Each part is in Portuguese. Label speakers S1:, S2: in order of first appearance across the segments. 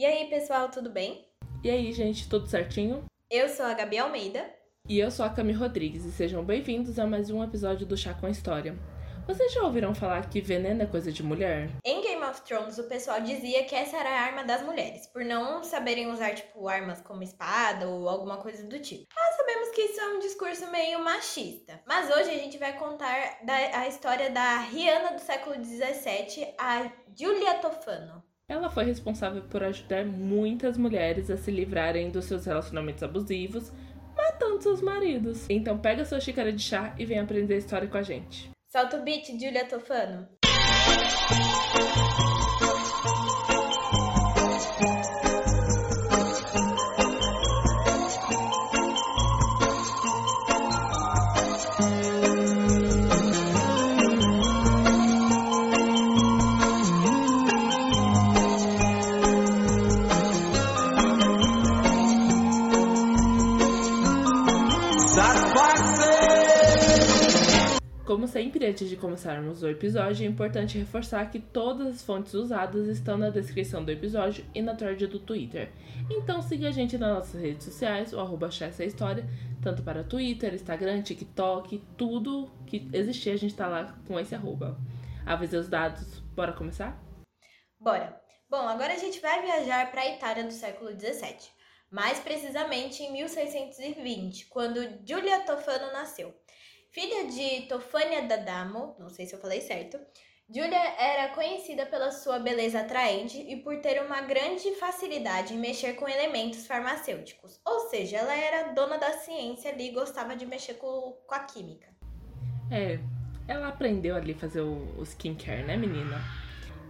S1: E aí, pessoal, tudo bem?
S2: E aí, gente, tudo certinho?
S1: Eu sou a Gabi Almeida.
S2: E eu sou a Cami Rodrigues e sejam bem-vindos a mais um episódio do Chá com História. Vocês já ouviram falar que veneno é coisa de mulher?
S1: Em Game of Thrones, o pessoal dizia que essa era a arma das mulheres, por não saberem usar, tipo, armas como espada ou alguma coisa do tipo. Nós sabemos que isso é um discurso meio machista. Mas hoje a gente vai contar da, a história da Rihanna do século XVII, a Julia Tofano.
S2: Ela foi responsável por ajudar muitas mulheres a se livrarem dos seus relacionamentos abusivos, matando seus maridos. Então pega sua xícara de chá e vem aprender a história com a gente.
S1: Solta o beat, Julia Tofano.
S2: Antes de começarmos o episódio, é importante reforçar que todas as fontes usadas estão na descrição do episódio e na thread do Twitter. Então siga a gente nas nossas redes sociais, o arroba História, tanto para Twitter, Instagram, TikTok, tudo que existir a gente tá lá com esse arroba. Os dados, bora começar?
S1: Bora! Bom, agora a gente vai viajar para a Itália do século XVII. Mais precisamente em 1620, quando Giulia Tofano nasceu. Filha de Tofânia D'Adamo, não sei se eu falei certo, Julia era conhecida pela sua beleza atraente e por ter uma grande facilidade em mexer com elementos farmacêuticos. Ou seja, ela era dona da ciência ali e gostava de mexer com, com a química.
S2: É, ela aprendeu ali a fazer o, o skincare, né, menina?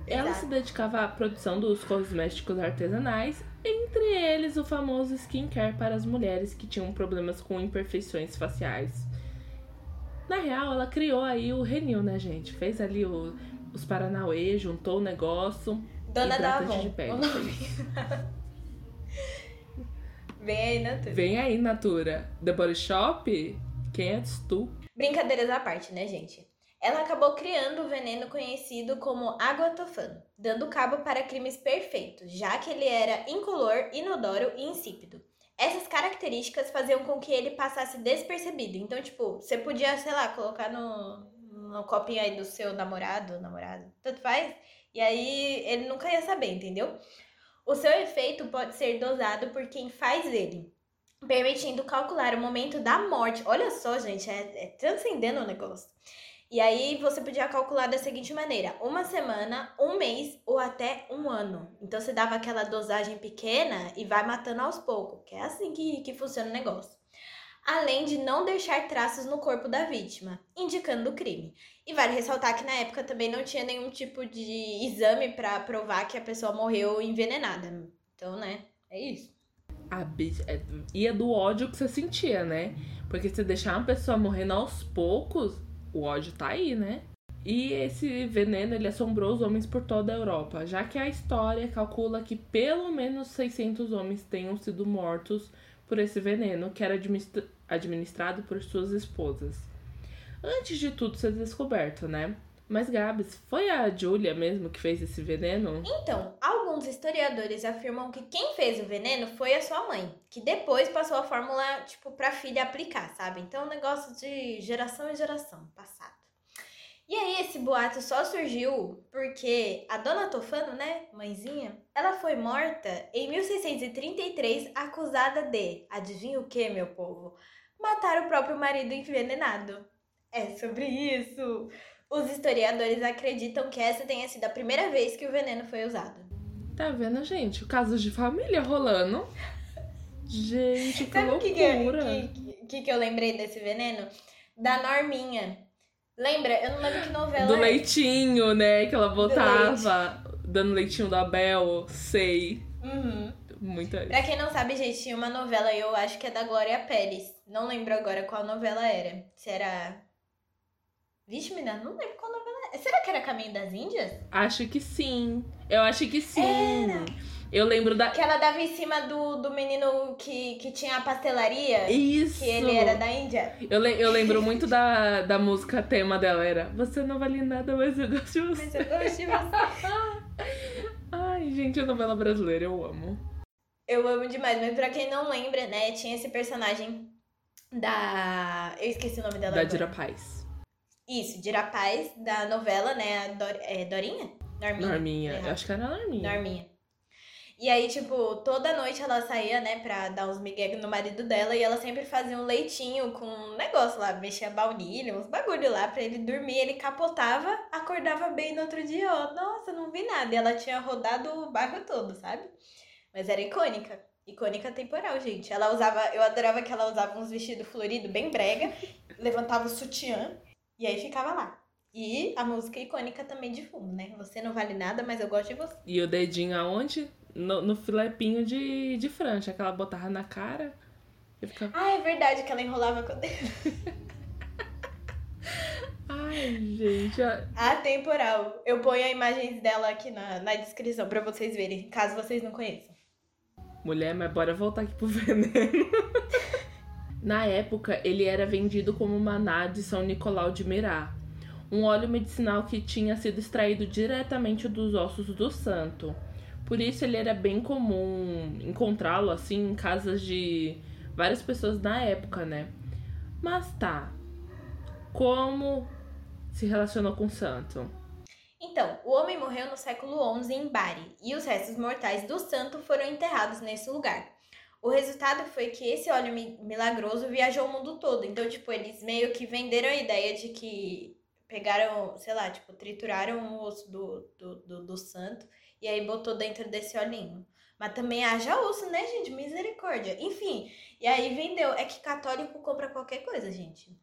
S2: Ela
S1: Exato.
S2: se dedicava à produção dos cosméticos artesanais, entre eles o famoso skincare para as mulheres que tinham problemas com imperfeições faciais. Na real, ela criou aí o Renil, né, gente? Fez ali o- os Paranauê, juntou o negócio.
S1: Dona da Avon.
S2: de pele.
S1: Vem aí, Natura.
S2: Vem aí, Natura. The Body Shop? Quem é tu?
S1: Brincadeiras à parte, né, gente? Ela acabou criando o veneno conhecido como água tofano, dando cabo para crimes perfeitos, já que ele era incolor, inodoro e insípido. Essas características faziam com que ele passasse despercebido. Então, tipo, você podia, sei lá, colocar no, no copinho aí do seu namorado, namorado, tanto faz, e aí ele nunca ia saber, entendeu? O seu efeito pode ser dosado por quem faz ele, permitindo calcular o momento da morte. Olha só, gente, é, é transcendendo o negócio. E aí você podia calcular da seguinte maneira: uma semana, um mês ou até um ano. Então você dava aquela dosagem pequena e vai matando aos poucos, que é assim que, que funciona o negócio. Além de não deixar traços no corpo da vítima, indicando o crime. E vale ressaltar que na época também não tinha nenhum tipo de exame para provar que a pessoa morreu envenenada. Então, né? É isso.
S2: A bicha, é, ia do ódio que você sentia, né? Porque se deixar uma pessoa morrendo aos poucos, o ódio tá aí, né? E esse veneno, ele assombrou os homens por toda a Europa, já que a história calcula que pelo menos 600 homens tenham sido mortos por esse veneno, que era administra- administrado por suas esposas. Antes de tudo ser descoberto, né? Mas Gabs, foi a Julia mesmo que fez esse veneno?
S1: Então, alguns historiadores afirmam que quem fez o veneno foi a sua mãe, que depois passou a fórmula, tipo, pra filha aplicar, sabe? Então, negócio de geração em geração, passado. E aí, esse boato só surgiu porque a dona Tofano, né, mãezinha, ela foi morta em 1633, acusada de, adivinha o que, meu povo? Matar o próprio marido envenenado. É sobre isso. Os historiadores acreditam que essa tenha sido a primeira vez que o veneno foi usado.
S2: Tá vendo, gente? O caso de família rolando. Gente, que
S1: Sabe o que, que,
S2: loucura.
S1: que, que, eu lembrei desse veneno? Da Norminha. Lembra? Eu não lembro que novela
S2: Do
S1: é.
S2: leitinho, né? Que ela botava. Dando leitinho da Bel, sei.
S1: Uhum.
S2: Muita.
S1: Pra quem não sabe, gente, tinha uma novela, eu acho que é da Glória Pérez. Não lembro agora qual novela era. Se era. Vixe, menina, não lembro qual novela era. Será que era Caminho das Índias?
S2: Acho que sim. Eu acho que sim. Eu lembro da.
S1: Que ela dava em cima do, do menino que, que tinha a pastelaria.
S2: Isso!
S1: Que ele era da Índia.
S2: Eu, le- eu lembro muito da, da música tema dela, era Você não vale nada, mas eu gosto de
S1: Mas
S2: você.
S1: eu gosto de você.
S2: Ai, gente, a novela brasileira eu amo.
S1: Eu amo demais, mas pra quem não lembra, né, tinha esse personagem da. Eu esqueci o nome dela.
S2: Da
S1: agora.
S2: Dira Paz.
S1: Isso, Dira Paz, da novela, né? Dor... é, Dorinha? Norminha.
S2: Norminha.
S1: Errado.
S2: Eu acho que era Norminha.
S1: Norminha. E aí, tipo, toda noite ela saía, né, pra dar uns migué no marido dela e ela sempre fazia um leitinho com um negócio lá, mexia baunilha, uns bagulho lá pra ele dormir. Ele capotava, acordava bem no outro dia, ó. Nossa, não vi nada. E ela tinha rodado o bairro todo, sabe? Mas era icônica. Icônica temporal, gente. Ela usava, eu adorava que ela usava uns vestidos floridos bem brega, levantava o sutiã e aí ficava lá. E a música icônica também de fundo, né? Você não vale nada, mas eu gosto de você.
S2: E o dedinho aonde? No, no filepinho de, de franja, que ela botava na cara. E ficava.
S1: Ah, é verdade que ela enrolava com o dedo.
S2: Ai, gente. a-
S1: Atemporal. Eu ponho a imagens dela aqui na, na descrição pra vocês verem, caso vocês não conheçam.
S2: Mulher, mas bora voltar aqui pro veneno. Na época, ele era vendido como maná de São Nicolau de Mirá, um óleo medicinal que tinha sido extraído diretamente dos ossos do santo. Por isso, ele era bem comum encontrá-lo assim em casas de várias pessoas na época, né? Mas tá. Como se relacionou com o santo?
S1: Então, o homem morreu no século XI em Bari e os restos mortais do santo foram enterrados nesse lugar. O resultado foi que esse óleo mi- milagroso viajou o mundo todo. Então, tipo, eles meio que venderam a ideia de que pegaram, sei lá, tipo, trituraram o osso do, do, do, do santo e aí botou dentro desse olhinho. Mas também haja osso, né, gente? Misericórdia. Enfim, e aí vendeu. É que católico compra qualquer coisa, gente.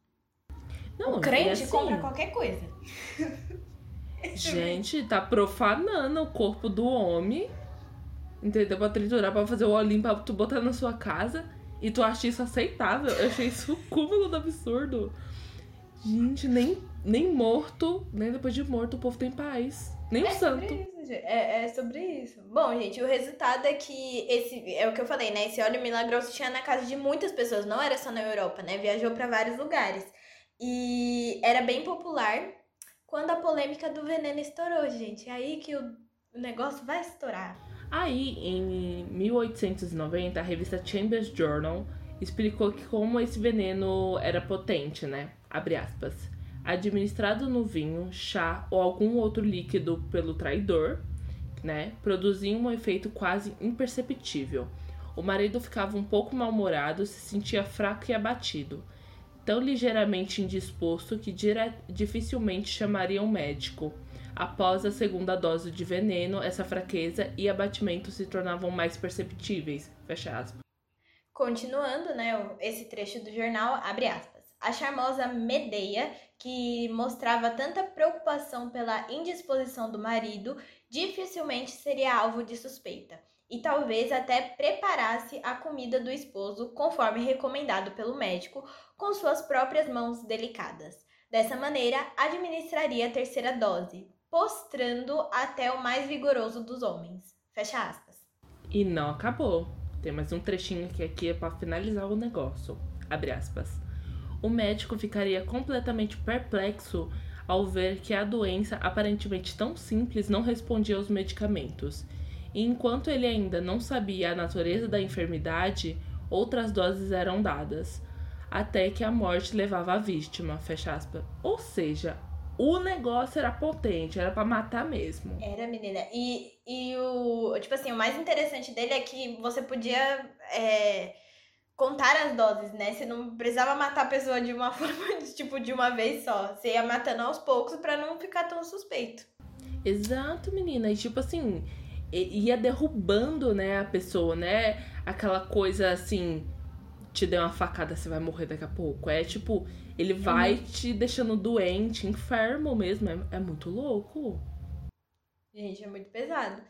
S2: Não,
S1: o crente
S2: assim,
S1: compra qualquer coisa.
S2: Gente, tá profanando o corpo do homem. Entendeu? Pra triturar, pra fazer o olhinho pra tu botar na sua casa. E tu acha isso aceitável? Eu achei isso o cúmulo do absurdo. Gente, nem, nem morto, nem depois de morto o povo tem paz. Nem o
S1: É
S2: santo.
S1: sobre isso. É, é sobre isso. Bom, gente, o resultado é que esse é o que eu falei, né? Esse óleo milagroso tinha na casa de muitas pessoas, não era só na Europa, né? Viajou pra vários lugares. E era bem popular quando a polêmica do veneno estourou, gente. É aí que o o negócio vai estourar.
S2: Aí, em 1890, a revista Chambers Journal explicou que como esse veneno era potente, né? Abre aspas. Administrado no vinho, chá ou algum outro líquido pelo traidor, né? Produzia um efeito quase imperceptível. O marido ficava um pouco mal-humorado, se sentia fraco e abatido. Tão ligeiramente indisposto que dificilmente chamaria um médico. Após a segunda dose de veneno, essa fraqueza e abatimento se tornavam mais perceptíveis. Fecha aspas.
S1: Continuando, né, esse trecho do jornal, abre aspas. A charmosa Medeia, que mostrava tanta preocupação pela indisposição do marido, dificilmente seria alvo de suspeita. E talvez até preparasse a comida do esposo, conforme recomendado pelo médico, com suas próprias mãos delicadas. Dessa maneira, administraria a terceira dose, postrando até o mais vigoroso dos homens. Fecha aspas.
S2: E não acabou. Tem mais um trechinho que aqui é para finalizar o negócio. Abre aspas. O médico ficaria completamente perplexo ao ver que a doença, aparentemente tão simples, não respondia aos medicamentos. E enquanto ele ainda não sabia a natureza da enfermidade, outras doses eram dadas, até que a morte levava a vítima. Fecha aspas. Ou seja, o negócio era potente, era para matar mesmo.
S1: Era, menina. E, e o. Tipo assim, o mais interessante dele é que você podia é, contar as doses, né? Você não precisava matar a pessoa de uma forma, tipo, de uma vez só. Você ia matando aos poucos pra não ficar tão suspeito.
S2: Exato, menina. E tipo assim, ia derrubando, né, a pessoa, né? Aquela coisa assim, te deu uma facada, você vai morrer daqui a pouco. É tipo, ele vai te deixando doente, enfermo mesmo. É, é muito louco.
S1: Gente, é muito pesado.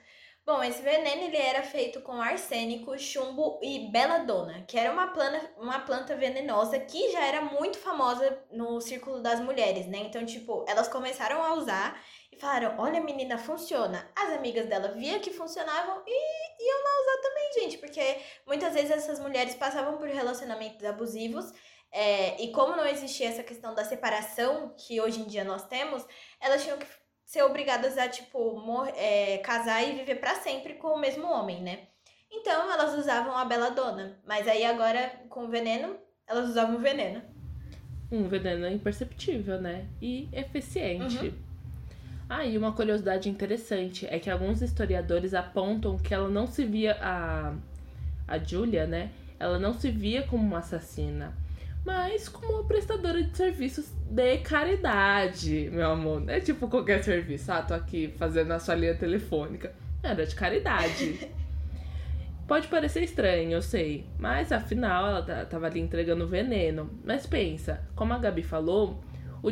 S1: Bom, esse veneno ele era feito com arsênico, chumbo e beladona, que era uma planta, uma planta venenosa que já era muito famosa no círculo das mulheres, né? Então, tipo, elas começaram a usar e falaram: Olha, menina, funciona. As amigas dela via que funcionavam e iam lá usar também, gente, porque muitas vezes essas mulheres passavam por relacionamentos abusivos. é, e como não existia essa questão da separação que hoje em dia nós temos, elas tinham que ser obrigadas a, tipo, é, casar e viver para sempre com o mesmo homem, né? Então elas usavam a beladona. Mas aí agora, com o veneno, elas usavam o veneno.
S2: Um veneno imperceptível, né? E eficiente. Uhum. Ah, e uma curiosidade interessante é que alguns historiadores apontam que ela não se via. A, a Julia, né? Ela não se via como uma assassina, mas como uma prestadora de serviços de caridade, meu amor. Não é tipo qualquer serviço. Ah, tô aqui fazendo a sua linha telefônica. Era de caridade. Pode parecer estranho, eu sei, mas afinal ela tava ali entregando veneno. Mas pensa, como a Gabi falou, o,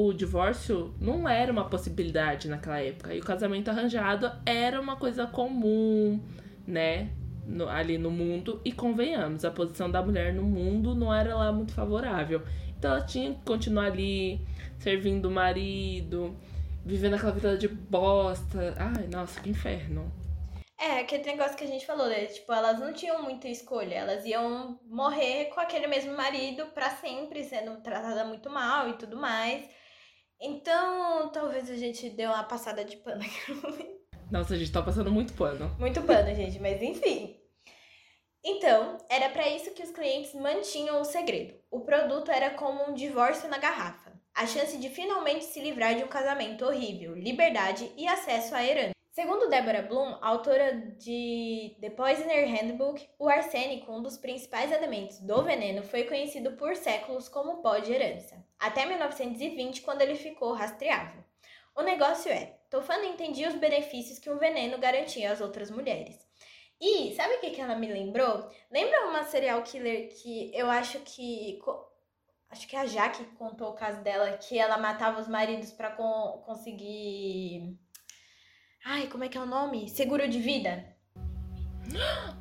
S2: o divórcio não era uma possibilidade naquela época. E o casamento arranjado era uma coisa comum, né? No, ali no mundo. E convenhamos, a posição da mulher no mundo não era lá muito favorável. Então ela tinha que continuar ali, servindo o marido, vivendo aquela vida de bosta. Ai, nossa, que inferno.
S1: É, aquele negócio que a gente falou, né? Tipo, elas não tinham muita escolha. Elas iam morrer com aquele mesmo marido para sempre, sendo tratada muito mal e tudo mais. Então, talvez a gente dê uma passada de pano aqui
S2: Nossa, a gente tá passando muito pano.
S1: Muito pano, gente, mas enfim. Então, era para isso que os clientes mantinham o segredo. O produto era como um divórcio na garrafa. A chance de finalmente se livrar de um casamento horrível, liberdade e acesso à herança. Segundo Deborah Bloom, autora de The Poisoner Handbook, o arsênico, um dos principais elementos do veneno, foi conhecido por séculos como pó de herança, até 1920, quando ele ficou rastreável. O negócio é, Tofano entendia os benefícios que o veneno garantia às outras mulheres. E sabe o que, que ela me lembrou? Lembra uma serial killer que eu acho que acho que a Jaque contou o caso dela, que ela matava os maridos para con conseguir Ai, como é que é o nome? Seguro de vida.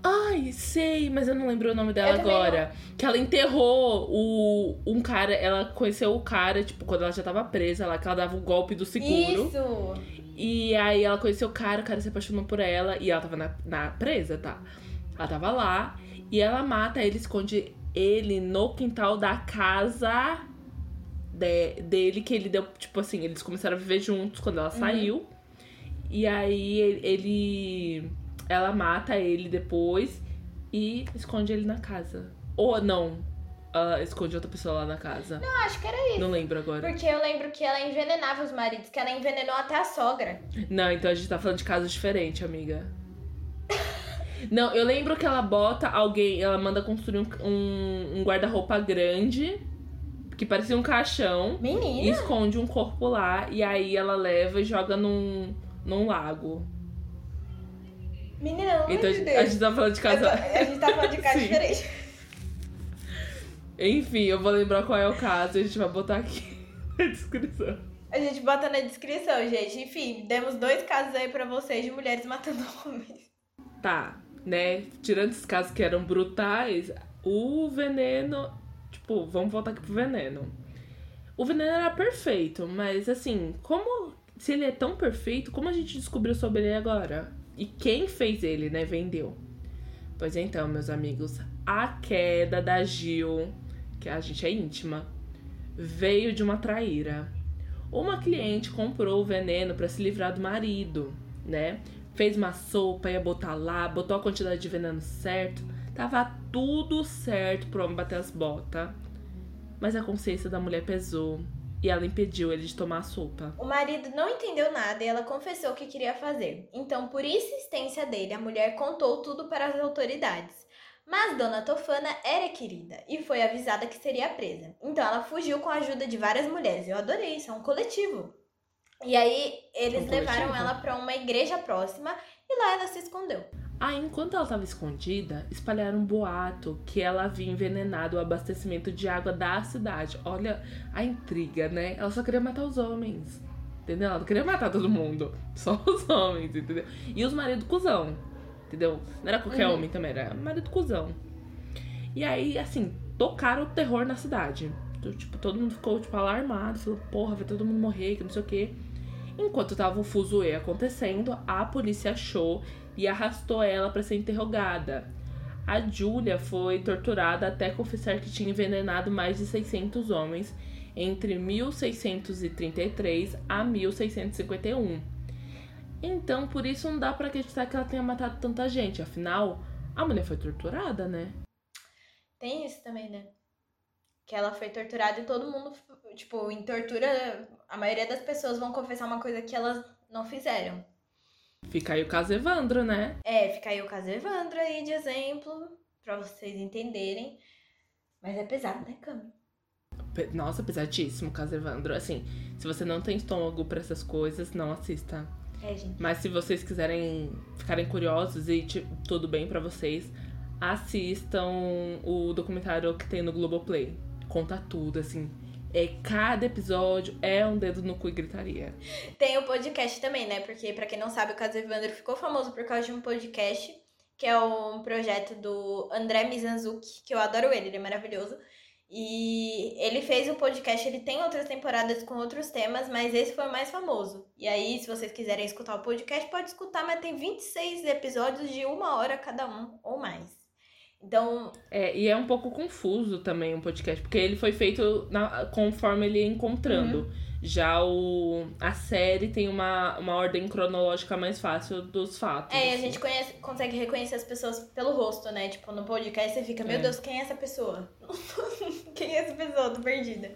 S2: Ai, sei, mas eu não lembro o nome dela agora. Que ela enterrou o, um cara, ela conheceu o cara, tipo, quando ela já tava presa lá, que ela dava o um golpe do seguro.
S1: Isso!
S2: E aí ela conheceu o cara, o cara se apaixonou por ela e ela tava na, na presa, tá? Ela tava lá e ela mata ele, esconde ele no quintal da casa de, dele, que ele deu, tipo assim, eles começaram a viver juntos quando ela uhum. saiu. E aí ele. Ela mata ele depois e esconde ele na casa. Ou não, ela esconde outra pessoa lá na casa.
S1: Não, acho que era isso.
S2: Não lembro agora.
S1: Porque eu lembro que ela envenenava os maridos, que ela envenenou até a sogra.
S2: Não, então a gente tá falando de casos diferentes, amiga. Não, eu lembro que ela bota alguém, ela manda construir um, um, um guarda-roupa grande, que parecia um caixão.
S1: Menina!
S2: E esconde um corpo lá, e aí ela leva e joga num num lago.
S1: Menina, não
S2: Então a gente, a gente tá falando de casa.
S1: A gente tá falando de casa diferente.
S2: Enfim, eu vou lembrar qual é o caso e a gente vai botar aqui na descrição.
S1: A gente bota na descrição, gente. Enfim, demos dois casos aí pra vocês de mulheres matando homens.
S2: Tá, né? Tirando esses casos que eram brutais, o veneno. Tipo, vamos voltar aqui pro veneno. O veneno era perfeito, mas assim, como se ele é tão perfeito, como a gente descobriu sobre ele agora? E quem fez ele, né? Vendeu. Pois então, meus amigos, a queda da Gil, que a gente é íntima, veio de uma traíra. Uma cliente comprou o veneno para se livrar do marido, né? Fez uma sopa, ia botar lá, botou a quantidade de veneno certo. Tava tudo certo pro homem bater as botas. Mas a consciência da mulher pesou e ela impediu ele de tomar a sopa.
S1: O marido não entendeu nada e ela confessou o que queria fazer. Então, por insistência dele, a mulher contou tudo para as autoridades. Mas Dona Tofana era querida e foi avisada que seria presa. Então ela fugiu com a ajuda de várias mulheres. Eu adorei isso, é um coletivo. E aí eles um levaram ela para uma igreja próxima e lá ela se escondeu.
S2: Aí, enquanto ela estava escondida, espalharam um boato que ela havia envenenado o abastecimento de água da cidade. Olha a intriga, né? Ela só queria matar os homens. Entendeu? Ela não queria matar todo mundo. Só os homens, entendeu? E os maridos cuzão. Entendeu? Não era qualquer uhum. homem também, era marido cuzão. E aí, assim, tocaram o terror na cidade. Então, tipo, todo mundo ficou, tipo, alarmado. Falou, porra, vai todo mundo morrer, que não sei o quê. Enquanto tava o fuzuê acontecendo, a polícia achou e arrastou ela para ser interrogada. A Julia foi torturada até confessar que tinha envenenado mais de 600 homens entre 1633 a 1651. Então, por isso não dá para acreditar que ela tenha matado tanta gente. Afinal, a mulher foi torturada, né?
S1: Tem isso também, né? Que ela foi torturada e todo mundo, tipo, em tortura, a maioria das pessoas vão confessar uma coisa que elas não fizeram.
S2: Fica aí o caso Evandro, né?
S1: É, fica aí o caso Evandro aí de exemplo, pra vocês entenderem. Mas é pesado, né, Cami?
S2: Nossa, pesadíssimo o caso Evandro. Assim, se você não tem estômago para essas coisas, não assista.
S1: É, gente.
S2: Mas se vocês quiserem ficarem curiosos e tipo, tudo bem para vocês, assistam o documentário que tem no Globoplay. Conta tudo, assim. É, cada episódio é um dedo no cu e gritaria.
S1: Tem o podcast também, né? Porque, para quem não sabe, o caso Evandro ficou famoso por causa de um podcast, que é um projeto do André Mizanzuki, que eu adoro ele, ele é maravilhoso. E ele fez um podcast, ele tem outras temporadas com outros temas, mas esse foi o mais famoso. E aí, se vocês quiserem escutar o podcast, pode escutar, mas tem 26 episódios de uma hora cada um, ou mais. Então.
S2: É, e é um pouco confuso também o um podcast, porque ele foi feito na, conforme ele ia encontrando. Uhum. Já o, a série tem uma, uma ordem cronológica mais fácil dos fatos.
S1: É, assim. a gente conhece, consegue reconhecer as pessoas pelo rosto, né? Tipo, no podcast você fica, meu é. Deus, quem é essa pessoa? quem é essa pessoa? Tô perdida.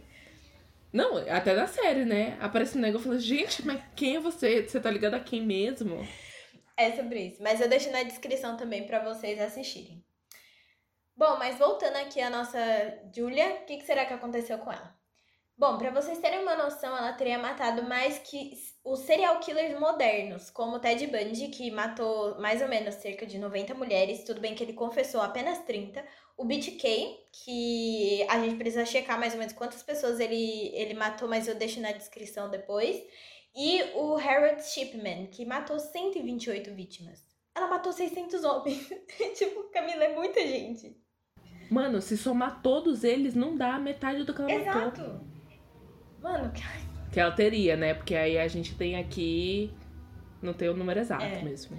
S2: Não, até da série, né? Aparece um negócio e fala, gente, mas quem é você? Você tá ligado a quem mesmo?
S1: É sobre isso. Mas eu deixo na descrição também para vocês assistirem. Bom, mas voltando aqui a nossa Julia, o que, que será que aconteceu com ela? Bom, para vocês terem uma noção, ela teria matado mais que os serial killers modernos, como Ted Bundy, que matou mais ou menos cerca de 90 mulheres, tudo bem que ele confessou apenas 30. O BTK, que a gente precisa checar mais ou menos quantas pessoas ele, ele matou, mas eu deixo na descrição depois. E o Harold Shipman, que matou 128 vítimas. Ela matou 600 homens. tipo, Camila, é muita gente.
S2: Mano, se somar todos eles, não dá metade do que ela
S1: Exato.
S2: matou.
S1: Exato. Mano, que...
S2: que ela teria, né? Porque aí a gente tem aqui. Não tem o número exato é. mesmo.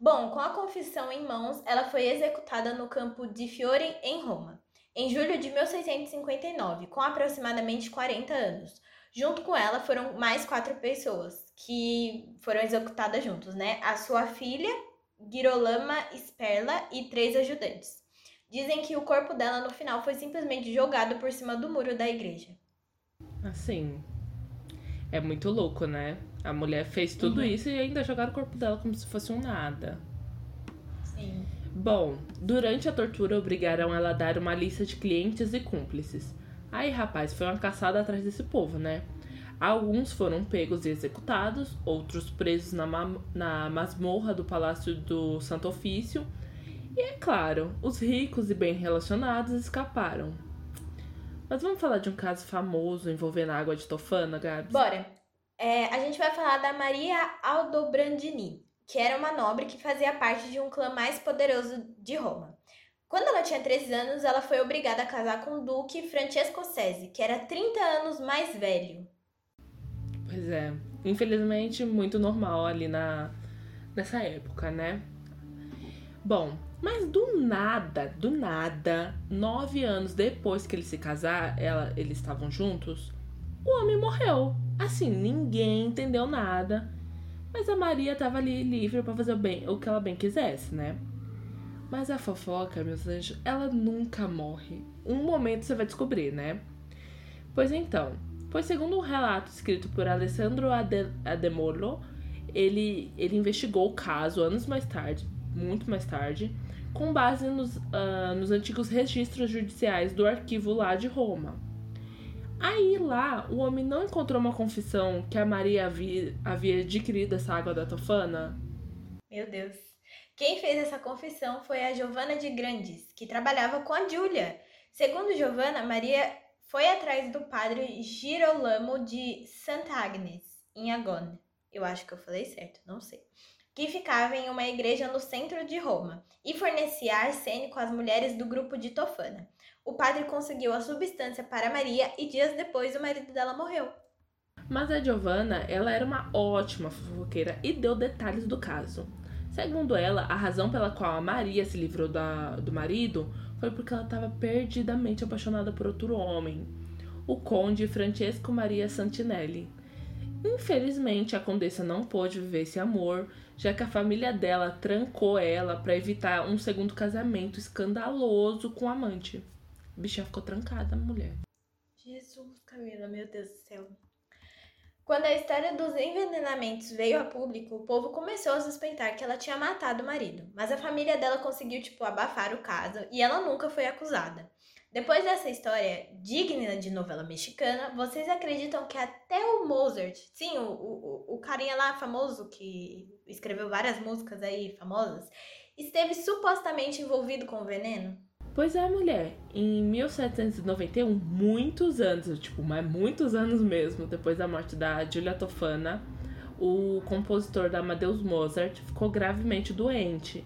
S1: Bom, com a confissão em mãos, ela foi executada no campo de Fiore, em Roma, em julho de 1659, com aproximadamente 40 anos. Junto com ela foram mais quatro pessoas que foram executadas juntos, né? A sua filha, Girolama Sperla, e três ajudantes. Dizem que o corpo dela no final foi simplesmente jogado por cima do muro da igreja.
S2: Assim. É muito louco, né? A mulher fez tudo uhum. isso e ainda jogaram o corpo dela como se fosse um nada.
S1: Sim.
S2: Bom, durante a tortura obrigaram ela a dar uma lista de clientes e cúmplices. Aí, rapaz, foi uma caçada atrás desse povo, né? Alguns foram pegos e executados, outros presos na, na masmorra do Palácio do Santo Ofício e é claro, os ricos e bem relacionados escaparam. Mas vamos falar de um caso famoso envolvendo água de tofana, Gabs?
S1: Bora. É, a gente vai falar da Maria Aldobrandini, que era uma nobre que fazia parte de um clã mais poderoso de Roma. Quando ela tinha 13 anos, ela foi obrigada a casar com o duque Francesco Sesi, que era 30 anos mais velho.
S2: Pois é, infelizmente muito normal ali na nessa época, né? Bom, mas do nada, do nada, nove anos depois que eles se casaram, ela, eles estavam juntos, o homem morreu. Assim, ninguém entendeu nada. Mas a Maria tava ali livre para fazer o, bem, o que ela bem quisesse, né? Mas a fofoca, meus anjos, ela nunca morre. Um momento você vai descobrir, né? Pois então, pois segundo um relato escrito por Alessandro Ademolo, ele, ele investigou o caso anos mais tarde, muito mais tarde, com base nos, uh, nos antigos registros judiciais do arquivo lá de Roma. Aí lá, o homem não encontrou uma confissão que a Maria havia, havia adquirido essa água da tofana?
S1: Meu Deus. Quem fez essa confissão foi a Giovanna de Grandes, que trabalhava com a Júlia. Segundo Giovanna, Maria foi atrás do padre Girolamo de Santa Agnes, em Agone. Eu acho que eu falei certo, não sei que ficava em uma igreja no centro de Roma, e fornecia arsênico às mulheres do grupo de Tofana. O padre conseguiu a substância para Maria e dias depois o marido dela morreu.
S2: Mas a Giovanna, ela era uma ótima fofoqueira e deu detalhes do caso. Segundo ela, a razão pela qual a Maria se livrou da, do marido foi porque ela estava perdidamente apaixonada por outro homem. o conde Francesco Maria Santinelli. Infelizmente, a condessa não pôde viver esse amor, já que a família dela trancou ela para evitar um segundo casamento escandaloso com o amante. A bichinha ficou trancada, mulher.
S1: Jesus, Camila, meu Deus do céu. Quando a história dos envenenamentos veio a público, o povo começou a suspeitar que ela tinha matado o marido, mas a família dela conseguiu, tipo, abafar o caso e ela nunca foi acusada. Depois dessa história digna de novela mexicana, vocês acreditam que até o Mozart, sim, o, o, o carinha lá famoso que escreveu várias músicas aí famosas, esteve supostamente envolvido com o veneno?
S2: Pois é, mulher. Em 1791, muitos anos, tipo, mas muitos anos mesmo, depois da morte da Giulia Tofana, o compositor da Amadeus Mozart ficou gravemente doente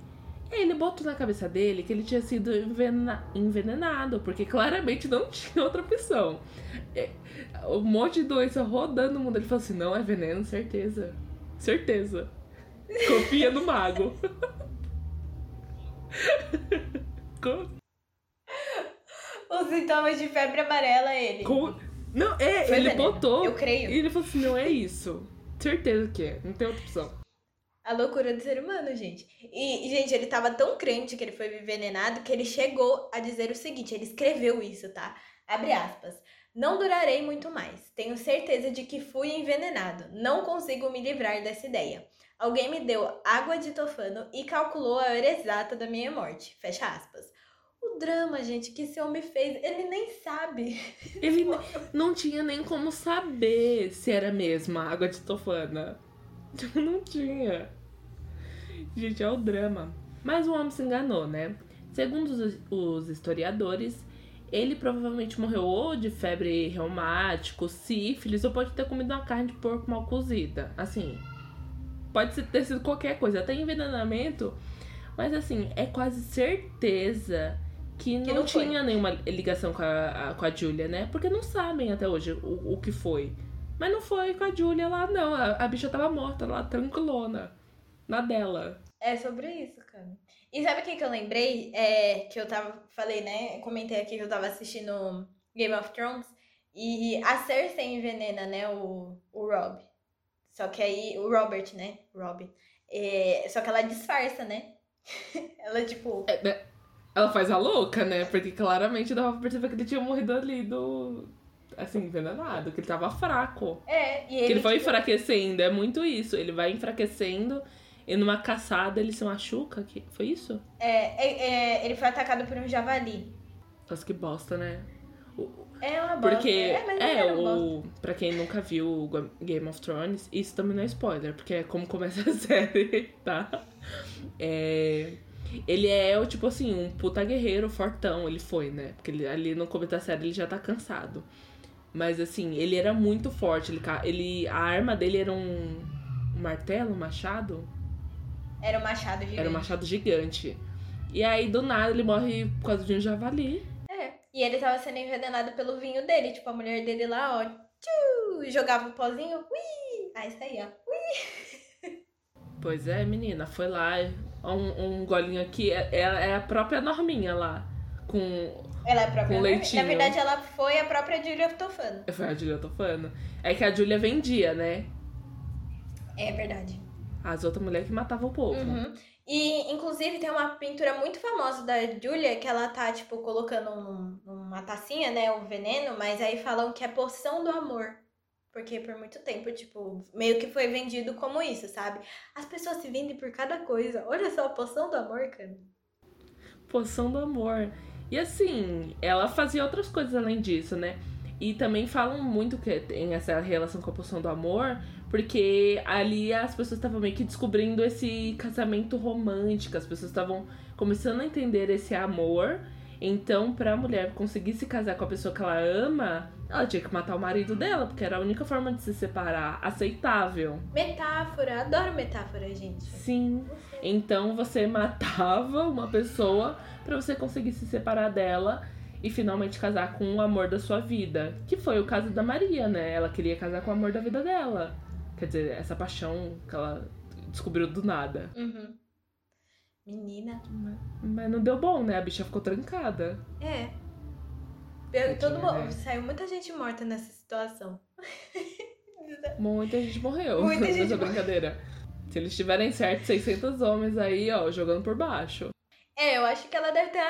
S2: ele botou na cabeça dele que ele tinha sido envenenado, porque claramente não tinha outra opção. Um monte de doença rodando no mundo. Ele falou assim: não é veneno, certeza. Certeza. Confia no mago.
S1: Os sintomas de febre amarela, ele.
S2: Com... Não, é, Foi ele veneno. botou.
S1: Eu creio.
S2: E ele falou assim: não é isso. Certeza que é, não tem outra opção.
S1: A loucura do ser humano, gente. E, gente, ele tava tão crente que ele foi envenenado que ele chegou a dizer o seguinte: ele escreveu isso, tá? Abre aspas. Não durarei muito mais. Tenho certeza de que fui envenenado. Não consigo me livrar dessa ideia. Alguém me deu água de tofano e calculou a hora exata da minha morte. Fecha aspas. O drama, gente, que esse homem fez, ele nem sabe.
S2: Ele não tinha nem como saber se era mesmo a água de tofana. Não tinha. Gente, é o drama. Mas o homem se enganou, né? Segundo os, os historiadores, ele provavelmente morreu ou de febre reumática, sífilis, ou pode ter comido uma carne de porco mal cozida. Assim, pode ter sido qualquer coisa, até envenenamento. Mas assim, é quase certeza que não, que não tinha foi. nenhuma ligação com a, com a Julia, né? Porque não sabem até hoje o, o que foi. Mas não foi com a Julia lá, não. A, a bicha tava morta lá, tranquilona. Na dela.
S1: É sobre isso, cara. E sabe o que, que eu lembrei? É, que eu tava. Falei, né? Comentei aqui que eu tava assistindo Game of Thrones. E a Cersei envenena, né? O, o Rob. Só que aí. O Robert, né? Rob. É, só que ela disfarça, né? ela, tipo.
S2: É, né? ela faz a louca, né? Porque claramente dava pra perceber que ele tinha morrido ali do assim, envenenado, que ele tava fraco.
S1: É,
S2: e ele. Que ele foi enfraquecendo, é muito isso. Ele vai enfraquecendo e numa caçada ele se machuca. Que... Foi isso?
S1: É, é, é ele foi atacado por um javali.
S2: Nossa, que bosta, né?
S1: É uma bosta.
S2: Porque, é, é o. Pra quem nunca viu Game of Thrones, isso também não é spoiler, porque é como começa a série, tá? É. Ele é, o tipo assim, um puta guerreiro fortão, ele foi, né? Porque ele, ali no começo da série ele já tá cansado. Mas assim, ele era muito forte. Ele, ele, a arma dele era um, um martelo, um machado?
S1: Era um machado gigante.
S2: Era um machado gigante. E aí, do nada, ele morre por causa de um javali.
S1: É. E ele tava sendo envenenado pelo vinho dele. Tipo, a mulher dele lá, ó. Tchu, jogava um pozinho. Ui! Aí saía. Ui!
S2: Pois é, menina. Foi lá. Um, um golinho aqui. É, é, é a própria Norminha lá. Com
S1: ela é a própria. Com leitinho. Na verdade, ela foi a própria Julia Tofano.
S2: Foi a Julia Tofano. É que a Julia vendia, né?
S1: É verdade.
S2: As outras mulheres que matavam o povo.
S1: Uhum. E, inclusive, tem uma pintura muito famosa da Julia que ela tá, tipo, colocando num, numa tacinha, né, o veneno, mas aí falam que é poção do amor. Porque por muito tempo, tipo, meio que foi vendido como isso, sabe? As pessoas se vendem por cada coisa. Olha só, poção do amor, cara.
S2: Poção do amor. E assim, ela fazia outras coisas além disso, né? E também falam muito que tem essa relação com a poção do amor, porque ali as pessoas estavam meio que descobrindo esse casamento romântico, as pessoas estavam começando a entender esse amor. Então, pra mulher conseguir se casar com a pessoa que ela ama, ela tinha que matar o marido dela, porque era a única forma de se separar aceitável.
S1: Metáfora, adoro metáfora, gente.
S2: Sim. Então você matava uma pessoa para você conseguir se separar dela e finalmente casar com o amor da sua vida. Que foi o caso da Maria, né? Ela queria casar com o amor da vida dela. Quer dizer, essa paixão que ela descobriu do nada.
S1: Uhum. Menina.
S2: Mas não deu bom, né? A bicha ficou trancada.
S1: É. Eu, todo mundo, saiu muita gente morta nessa situação.
S2: Muita gente morreu
S1: Muita gente
S2: nessa brincadeira. Se eles tiverem certo, 600 homens aí, ó, jogando por baixo.
S1: É, eu acho que ela deve ter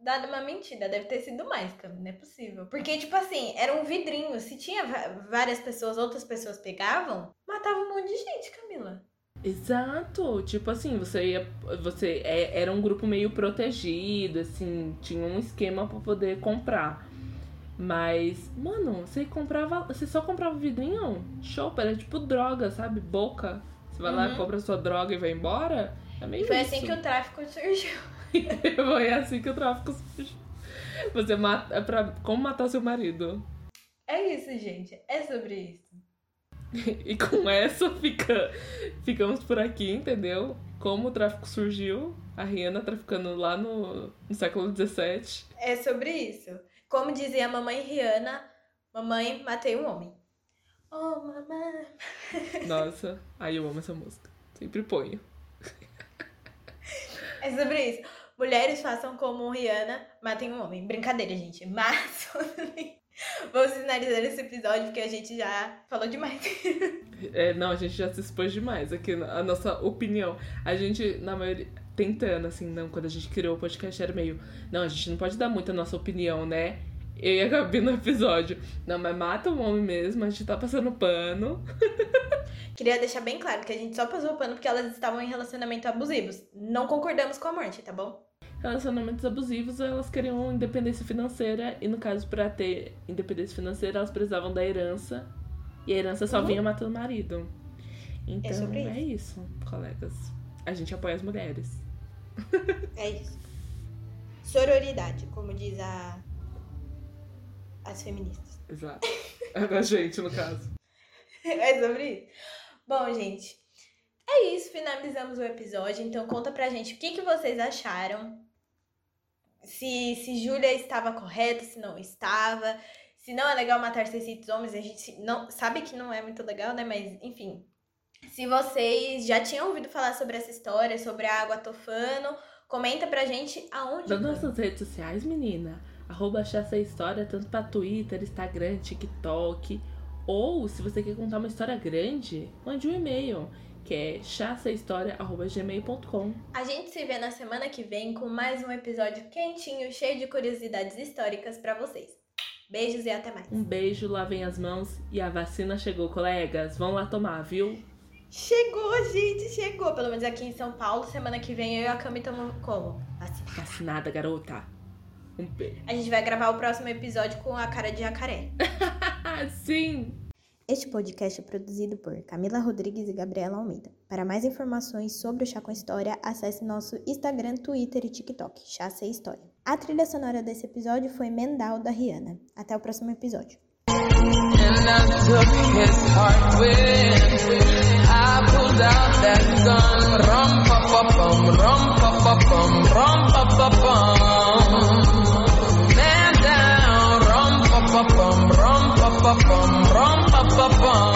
S1: dado uma mentira, deve ter sido mais, Cam, não é possível. Porque, tipo assim, era um vidrinho. Se tinha várias pessoas, outras pessoas pegavam, matava um monte de gente, Camila.
S2: Exato, tipo assim, você ia. Você é- era um grupo meio protegido, assim, tinha um esquema pra poder comprar. Mas, mano, você comprava. Você só comprava vidrinho? Show, era tipo droga, sabe? Boca. Você vai lá,
S1: Uhum.
S2: compra sua droga e vai embora. É meio
S1: foi
S2: isso.
S1: assim que o tráfico surgiu.
S2: Foi assim que o tráfico surgiu. Você mata. É pra. Como matar seu marido?
S1: É isso, gente. É sobre isso.
S2: E com essa fica, ficamos por aqui, entendeu? Como o tráfico surgiu, a Rihanna traficando lá no, no século XVII.
S1: É sobre isso. Como dizia a mamãe Rihanna, mamãe, matei um homem. Oh, mamãe.
S2: Nossa, aí eu amo essa música. Sempre ponho.
S1: É sobre isso. Mulheres façam como Rihanna, matem um homem. Brincadeira, gente. Mas vamos finalizar esse episódio porque a gente já falou demais.
S2: É, não, a gente já se expôs demais aqui, a nossa opinião. A gente, na maioria, tentando, assim, não, quando a gente criou o podcast era meio, não, a gente não pode dar muito a nossa opinião, né? Eu e a Gabi no episódio. Não, mas mata o homem mesmo, a gente tá passando pano.
S1: Queria deixar bem claro que a gente só passou pano porque elas estavam em relacionamento abusivos. Não concordamos com a morte, tá bom?
S2: relacionamentos abusivos, elas queriam independência financeira e no caso para ter independência financeira, elas precisavam da herança e a herança só
S1: Uhum.
S2: vinha matando o marido. Então
S1: É
S2: é isso, colegas. A gente apoia as mulheres.
S1: É isso. Sororidade, como diz a as feministas.
S2: Exato. a gente, no caso.
S1: É sobre isso. Bom, gente, é isso. Finalizamos o episódio. Então, conta pra gente o que, que vocês acharam. Se, se Júlia estava correta, se não estava. Se não é legal matar 600 homens, a gente não sabe que não é muito legal, né? Mas, enfim. Se vocês já tinham ouvido falar sobre essa história, sobre a água tofano, comenta pra gente aonde.
S2: Das nossas redes sociais, menina. Arroba essa história, tanto pra Twitter, Instagram, TikTok. Ou, se você quer contar uma história grande, mande um e-mail, que é chassahistoria.gmail.com.
S1: A gente se vê na semana que vem com mais um episódio quentinho, cheio de curiosidades históricas pra vocês. Beijos e até mais.
S2: Um beijo, lavem as mãos e a vacina chegou, colegas. Vão lá tomar, viu?
S1: Chegou, gente, chegou. Pelo menos aqui em São Paulo, semana que vem eu e a Cami estamos como? Vacina.
S2: Vacinada, garota. Um beijo.
S1: A gente vai gravar o próximo episódio com a cara de jacaré.
S2: Sim!
S1: Este podcast é produzido por Camila Rodrigues e Gabriela Almeida. Para mais informações sobre o Chá com História, acesse nosso Instagram, Twitter e TikTok, Chá Sem História. A trilha sonora desse episódio foi Mendal, da Rihanna. Até o próximo episódio.
S3: And I took his heart with I pulled out that gun Rum pa pa bum rum pa pa bum rum pa pa bum Man down. Rum pa pa bum rum pa pa bum